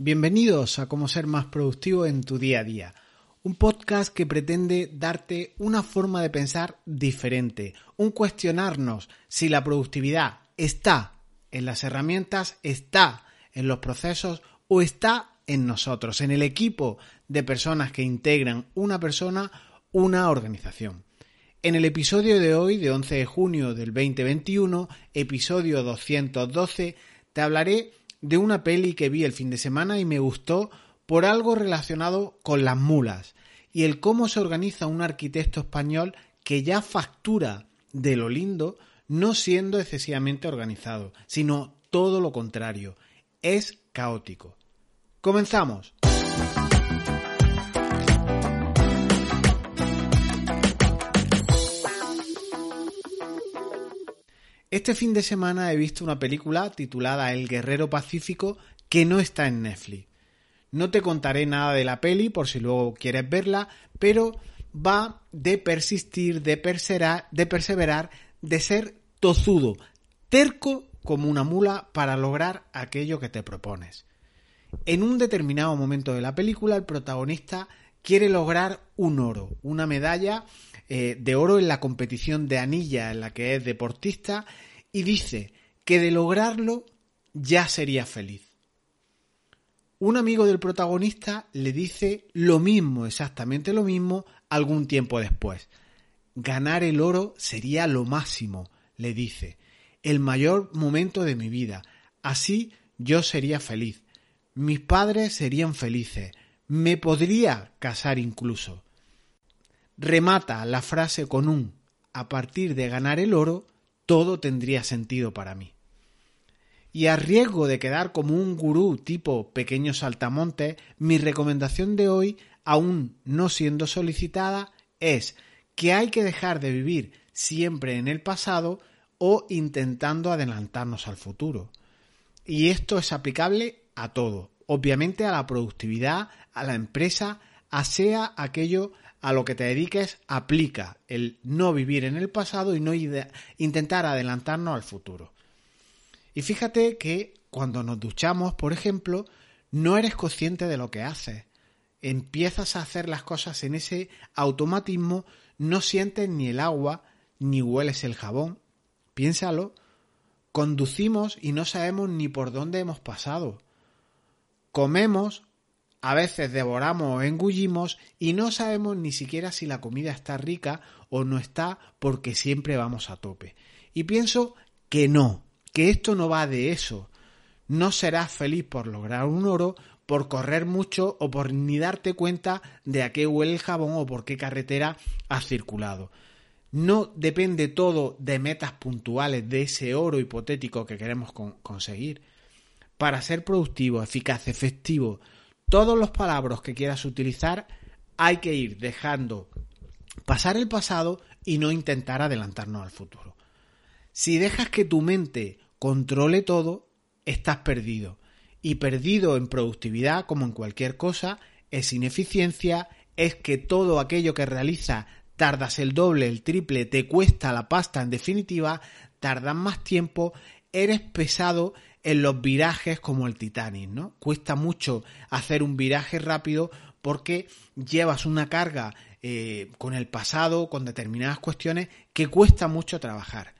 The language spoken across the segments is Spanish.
Bienvenidos a Cómo ser más productivo en tu día a día, un podcast que pretende darte una forma de pensar diferente, un cuestionarnos si la productividad está en las herramientas, está en los procesos o está en nosotros, en el equipo de personas que integran una persona, una organización. En el episodio de hoy, de 11 de junio del 2021, episodio 212, te hablaré de una peli que vi el fin de semana y me gustó por algo relacionado con las mulas y el cómo se organiza un arquitecto español que ya factura de lo lindo no siendo excesivamente organizado, sino todo lo contrario, es caótico. Comenzamos. Este fin de semana he visto una película titulada El Guerrero Pacífico que no está en Netflix. No te contaré nada de la peli por si luego quieres verla, pero va de persistir, de perseverar, de perseverar, de ser tozudo, terco como una mula para lograr aquello que te propones. En un determinado momento de la película, el protagonista quiere lograr un oro, una medalla eh, de oro en la competición de anilla en la que es deportista y dice que de lograrlo ya sería feliz. Un amigo del protagonista le dice lo mismo, exactamente lo mismo, algún tiempo después. Ganar el oro sería lo máximo, le dice, el mayor momento de mi vida. Así yo sería feliz. Mis padres serían felices. Me podría casar incluso remata la frase con un a partir de ganar el oro, todo tendría sentido para mí. Y a riesgo de quedar como un gurú tipo pequeño saltamonte, mi recomendación de hoy, aún no siendo solicitada, es que hay que dejar de vivir siempre en el pasado o intentando adelantarnos al futuro. Y esto es aplicable a todo, obviamente a la productividad, a la empresa, a sea aquello a lo que te dediques aplica el no vivir en el pasado y no intentar adelantarnos al futuro. Y fíjate que cuando nos duchamos, por ejemplo, no eres consciente de lo que haces. Empiezas a hacer las cosas en ese automatismo, no sientes ni el agua, ni hueles el jabón. Piénsalo, conducimos y no sabemos ni por dónde hemos pasado. Comemos a veces devoramos o engullimos y no sabemos ni siquiera si la comida está rica o no está porque siempre vamos a tope. Y pienso que no, que esto no va de eso. No serás feliz por lograr un oro, por correr mucho o por ni darte cuenta de a qué huele el jabón o por qué carretera has circulado. No depende todo de metas puntuales de ese oro hipotético que queremos conseguir. Para ser productivo, eficaz, efectivo, todos los palabras que quieras utilizar hay que ir dejando pasar el pasado y no intentar adelantarnos al futuro. Si dejas que tu mente controle todo, estás perdido. Y perdido en productividad, como en cualquier cosa, es ineficiencia, es que todo aquello que realiza tardas el doble, el triple, te cuesta la pasta en definitiva, tardas más tiempo, eres pesado en los virajes como el Titanic, ¿no? Cuesta mucho hacer un viraje rápido porque llevas una carga eh, con el pasado, con determinadas cuestiones que cuesta mucho trabajar.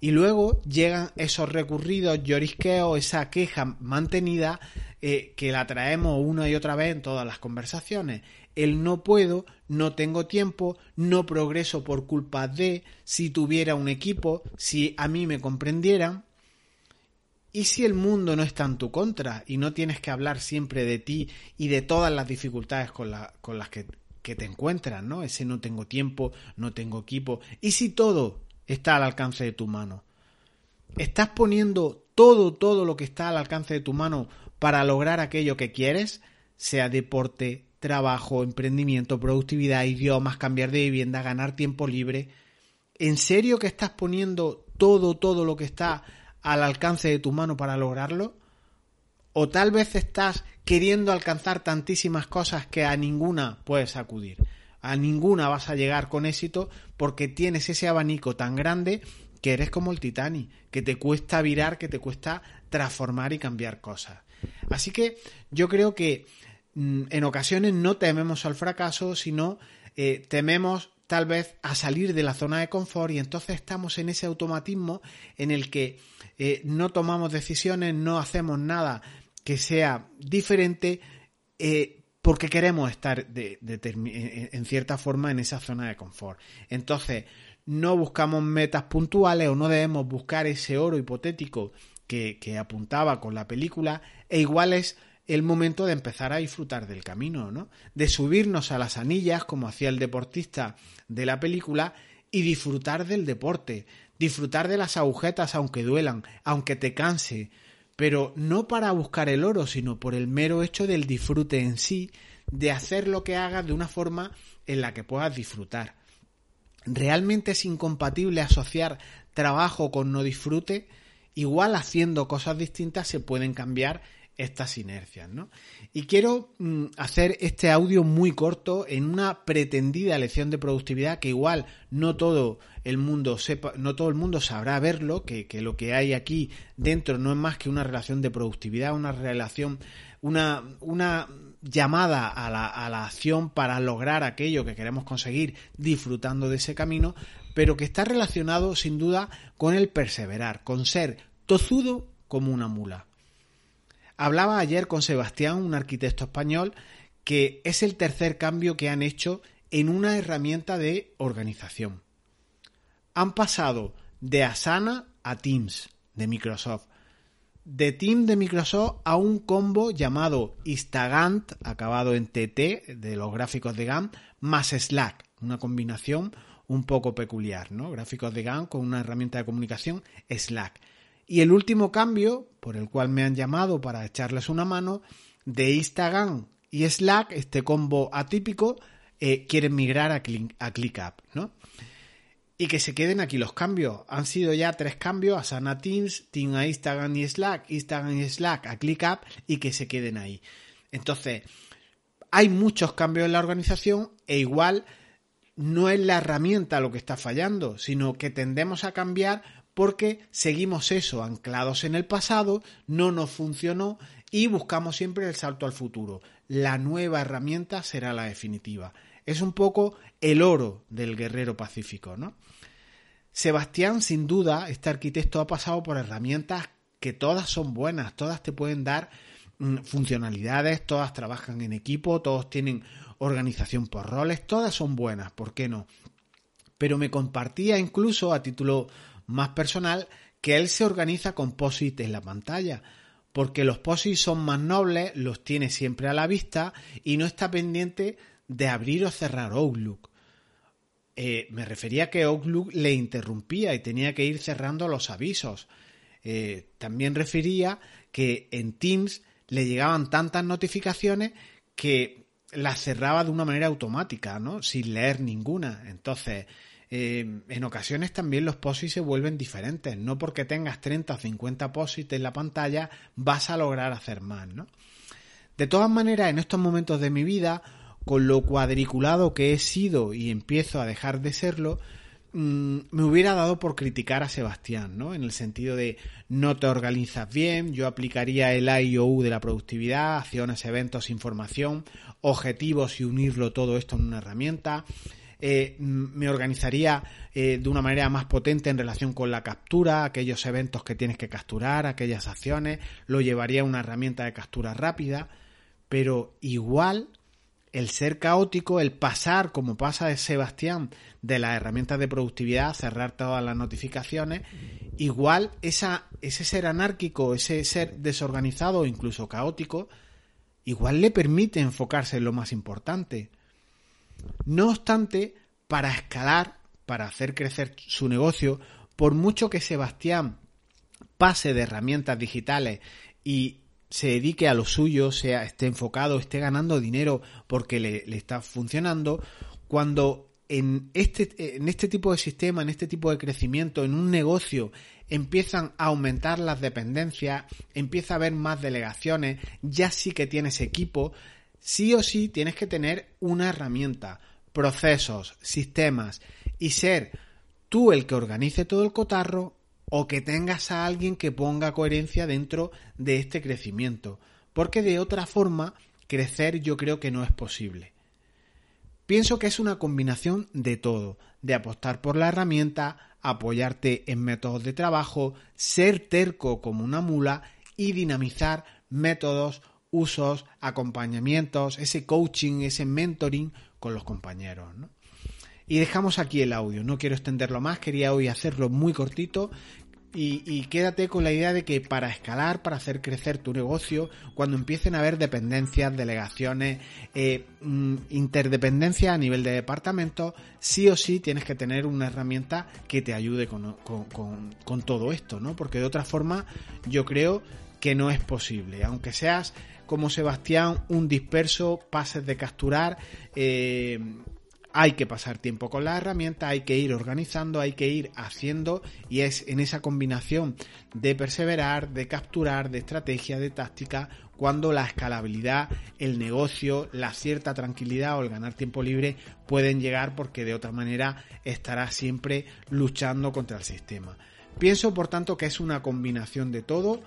Y luego llegan esos recurridos llorisqueos, esa queja mantenida eh, que la traemos una y otra vez en todas las conversaciones. El no puedo, no tengo tiempo, no progreso por culpa de, si tuviera un equipo, si a mí me comprendieran. ¿Y si el mundo no está en tu contra y no tienes que hablar siempre de ti y de todas las dificultades con, las que, que, te encuentras, ¿no? Ese no tengo tiempo, no tengo equipo. ¿Y si todo está al alcance de tu mano? ¿Estás poniendo todo, todo lo que está al alcance de tu mano para lograr aquello que quieres? Sea deporte, trabajo, emprendimiento, productividad, idiomas, cambiar de vivienda, ganar tiempo libre. ¿En serio que estás poniendo todo, todo lo que está al alcance de tu mano para lograrlo? ¿O tal vez estás queriendo alcanzar tantísimas cosas que a ninguna puedes acudir? A ninguna vas a llegar con éxito porque tienes ese abanico tan grande que eres como el Titanic, que te cuesta virar, que te cuesta transformar y cambiar cosas. Así que yo creo que mm, en ocasiones no tememos al fracaso, sino eh, tememos tal vez a salir de la zona de confort y entonces estamos en ese automatismo en el que eh, no tomamos decisiones, no hacemos nada que sea diferente eh, porque queremos estar en cierta forma en esa zona de confort. Entonces, no buscamos metas puntuales o no debemos buscar ese oro hipotético que, que apuntaba con la película e igual es el momento de empezar a disfrutar del camino, ¿no? De subirnos a las anillas, como hacía el deportista de la película, y disfrutar del deporte, disfrutar de las agujetas aunque duelan, aunque te canse, pero no para buscar el oro, sino por el mero hecho del disfrute en sí, de hacer lo que hagas de una forma en la que puedas disfrutar. ¿Realmente es incompatible asociar trabajo con no disfrute? Igual haciendo cosas distintas se pueden cambiar estas inercias, ¿no? Y quiero mm, hacer este audio muy corto en una pretendida lección de productividad que igual no todo el mundo sepa, no todo el mundo sabrá verlo, que, lo que hay aquí dentro no es más que una relación de productividad, una relación, una, una llamada a la, a la acción para lograr aquello que queremos conseguir disfrutando de ese camino, pero que está relacionado sin duda con el perseverar, con ser tozudo como una mula. Hablaba ayer con Sebastián, un arquitecto español, que es el tercer cambio que han hecho en una herramienta de organización. Han pasado de Asana a Teams de Microsoft. De Teams de Microsoft a un combo llamado Instagant, acabado en TT, de los gráficos de GAN, más Slack. Una combinación un poco peculiar, ¿no? Gráficos de GAN con una herramienta de comunicación Slack. Y el último cambio, por el cual me han llamado para echarles una mano, de Instagram y Slack, este combo atípico, eh, quieren migrar a, ClickUp, ¿no? Y que se queden aquí los cambios. Han sido ya tres cambios, a Sana Teams, Team a Instagram y Slack, Instagram y Slack a ClickUp y que se queden ahí. Entonces, hay muchos cambios en la organización e igual no es la herramienta lo que está fallando, sino que tendemos a cambiar porque seguimos eso anclados en el pasado, no nos funcionó y buscamos siempre el salto al futuro. La nueva herramienta será la definitiva. Es un poco el oro del guerrero pacífico, ¿no? Sebastián, sin duda, este arquitecto ha pasado por herramientas que todas son buenas, todas te pueden dar mm, funcionalidades, todas trabajan en equipo, todos tienen organización por roles, todas son buenas, ¿por qué no? Pero me compartía incluso a título más personal que él se organiza con POSIT en la pantalla, porque los POSIT son más nobles, los tiene siempre a la vista y no está pendiente de abrir o cerrar Outlook. Eh, me refería a que Outlook le interrumpía y tenía que ir cerrando los avisos. Eh, también refería que en Teams le llegaban tantas notificaciones que las cerraba de una manera automática, ¿no? Sin leer ninguna. Entonces, eh, en ocasiones también los posits se vuelven diferentes. No porque tengas 30 o 50 posits en la pantalla vas a lograr hacer más, ¿no? De todas maneras, en estos momentos de mi vida, con lo cuadriculado que he sido y empiezo a dejar de serlo, mm, me hubiera dado por criticar a Sebastián, ¿no? En el sentido de no te organizas bien, yo aplicaría el IOU de la productividad, acciones, eventos, información, objetivos y unirlo todo esto en una herramienta. Eh, me organizaría eh, de una manera más potente en relación con la captura, aquellos eventos que tienes que capturar, aquellas acciones, lo llevaría a una herramienta de captura rápida, pero igual el ser caótico, el pasar, como pasa de Sebastián, de las herramientas de productividad, cerrar todas las notificaciones, igual ese ser anárquico, ese ser desorganizado o incluso caótico, igual le permite enfocarse en lo más importante. No obstante, para escalar, para hacer crecer su negocio, por mucho que Sebastián pase de herramientas digitales y se dedique a lo suyo, sea, esté enfocado, esté ganando dinero porque le, está funcionando, cuando en este, en este tipo de sistema, en este tipo de crecimiento, en un negocio, empiezan a aumentar las dependencias, empieza a haber más delegaciones, ya sí que tienes equipo, sí o sí tienes que tener una herramienta, procesos, sistemas y ser tú el que organice todo el cotarro o que tengas a alguien que ponga coherencia dentro de este crecimiento. porque de otra forma crecer yo creo que no es posible. Pienso que es una combinación de todo, de apostar por la herramienta, apoyarte en métodos de trabajo, ser terco como una mula y dinamizar métodos, usos, acompañamientos, ese coaching, ese mentoring con los compañeros. Y dejamos aquí el audio, no quiero extenderlo más, quería hoy hacerlo muy cortito. Y, quédate con la idea de que para escalar, para hacer crecer tu negocio, cuando empiecen a haber dependencias, delegaciones, eh, mm, interdependencias a nivel de departamento, sí o sí tienes que tener una herramienta que te ayude con, con todo esto, ¿no? Porque de otra forma yo creo que no es posible. Aunque seas como Sebastián, un disperso, pases de capturar, eh, hay que pasar tiempo con la herramienta, hay que ir organizando, hay que ir haciendo y es en esa combinación de perseverar, de capturar, de estrategia, de táctica, cuando la escalabilidad, el negocio, la cierta tranquilidad o el ganar tiempo libre pueden llegar porque de otra manera estarás siempre luchando contra el sistema. Pienso por tanto que es una combinación de todo,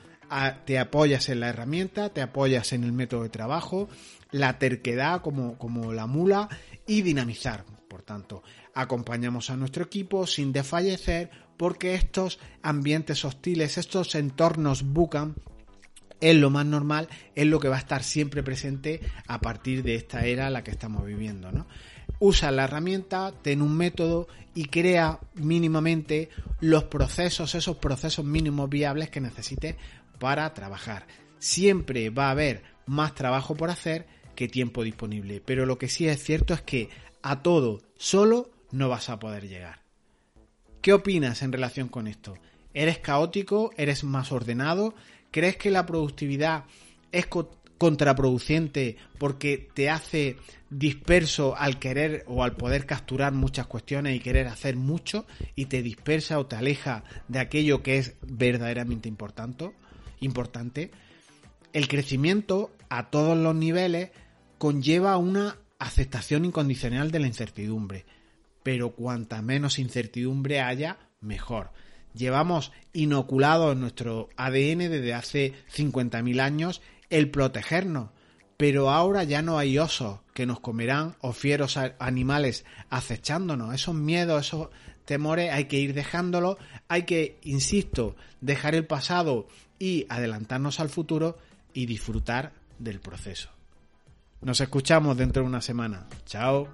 te apoyas en la herramienta, te apoyas en el método de trabajo, la terquedad como, como la mula y dinamizar. Por tanto, acompañamos a nuestro equipo sin desfallecer porque estos ambientes hostiles, estos entornos bucan, es lo más normal, es lo que va a estar siempre presente a partir de esta era la que estamos viviendo. Usa la herramienta, ten un método y crea mínimamente los procesos, esos procesos mínimos viables que necesites para trabajar. Siempre va a haber más trabajo por hacer que tiempo disponible. Pero lo que sí es cierto es que a todo solo no vas a poder llegar. ¿Qué opinas en relación con esto? ¿Eres caótico? ¿Eres más ordenado? ¿Crees que la productividad es contraproducente porque te hace disperso al querer o al poder capturar muchas cuestiones y querer hacer mucho y te dispersa o te aleja de aquello que es verdaderamente importante? Importante? El crecimiento a todos los niveles conlleva una aceptación incondicional de la incertidumbre, pero cuanta menos incertidumbre haya, mejor. Llevamos inoculado en nuestro ADN desde hace 50.000 años el protegernos, pero ahora ya no hay osos que nos comerán o fieros animales acechándonos. Esos miedos, esos temores hay que ir dejándolos, hay que, insisto, dejar el pasado y adelantarnos al futuro y disfrutar del proceso. Nos escuchamos dentro de una semana. Chao.